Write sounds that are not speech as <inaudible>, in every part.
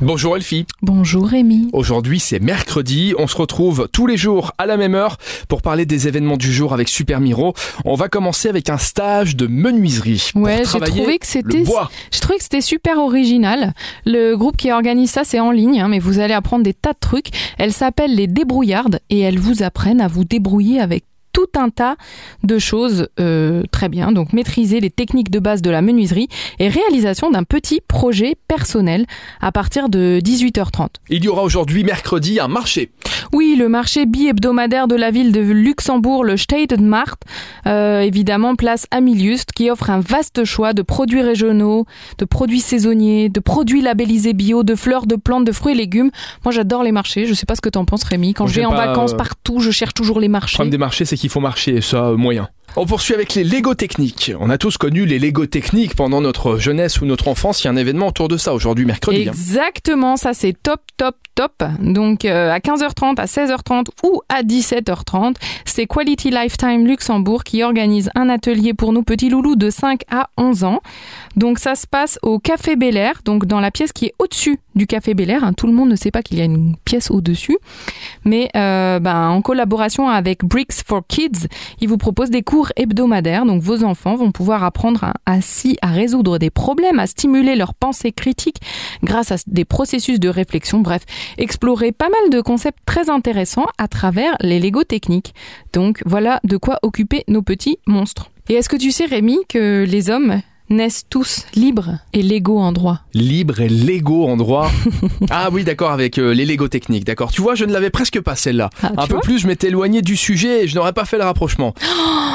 Bonjour Elfie. Bonjour Rémi. Aujourd'hui c'est mercredi, on se retrouve tous les jours à la même heure pour parler des événements du jour avec Super Miro. On va commencer avec un stage de menuiserie. Ouais, j'ai trouvé que c'était bois. j'ai trouvé que c'était super original. Le groupe qui organise ça, c'est en ligne, hein, mais vous allez apprendre des tas de trucs. Elles s'appellent les débrouillardes et elles vous apprennent à vous débrouiller avec tout un tas de choses euh, très bien. Donc maîtriser les techniques de base de la menuiserie et réalisation d'un petit projet personnel à partir de 18h30. Il y aura aujourd'hui mercredi un marché. Oui, le marché bi-hebdomadaire de la ville de Luxembourg, le Stadtmarkt, euh, évidemment place Amiliust, qui offre un vaste choix de produits régionaux, de produits saisonniers, de produits labellisés bio, de fleurs, de plantes, de fruits et légumes. Moi, j'adore les marchés. Je sais pas ce que t'en penses, Rémi. Quand je vais en vacances euh, partout, je cherche toujours les Le marchés. problème des marchés c'est qu'il faut marcher ça moyen. On poursuit avec les Lego techniques. On a tous connu les Lego techniques pendant notre jeunesse ou notre enfance. Il y a un événement autour de ça aujourd'hui mercredi. hein. Exactement, ça c'est top, top, top. Donc euh, à 15h30, à 16h30 ou à 17h30, c'est Quality Lifetime Luxembourg qui organise un atelier pour nos petits loulous de 5 à 11 ans. Donc ça se passe au Café Bel Air, donc dans la pièce qui est au-dessus du Café Bel Air. hein. Tout le monde ne sait pas qu'il y a une pièce au-dessus. Mais euh, ben, en collaboration avec Bricks for Kids, ils vous proposent des cours hebdomadaires. Donc vos enfants vont pouvoir apprendre à, ainsi à résoudre des problèmes, à stimuler leur pensée critique grâce à des processus de réflexion. Bref, explorer pas mal de concepts très intéressants à travers les Lego techniques. Donc voilà de quoi occuper nos petits monstres. Et est-ce que tu sais Rémi que les hommes naissent tous libres et légaux en droit? Libre et Lego en droit. <laughs> ah oui, d'accord, avec euh, les Lego techniques, d'accord. Tu vois, je ne l'avais presque pas celle-là. Ah, un peu plus, je m'étais éloigné du sujet et je n'aurais pas fait le rapprochement.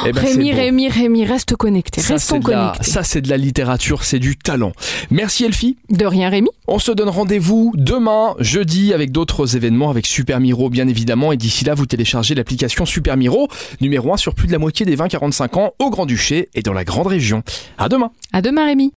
Eh ben, Rémi. Rémi, Rémi, reste connecté. Ça, Restons c'est de la- connectés. ça, c'est de la littérature, c'est du talent. Merci Elfie. De rien Rémi On se donne rendez-vous demain, jeudi, avec d'autres événements, avec Super Miro, bien évidemment. Et d'ici là, vous téléchargez l'application Super Miro, numéro 1 sur plus de la moitié des 20-45 ans, au Grand-Duché et dans la Grande Région. À demain. À demain Rémi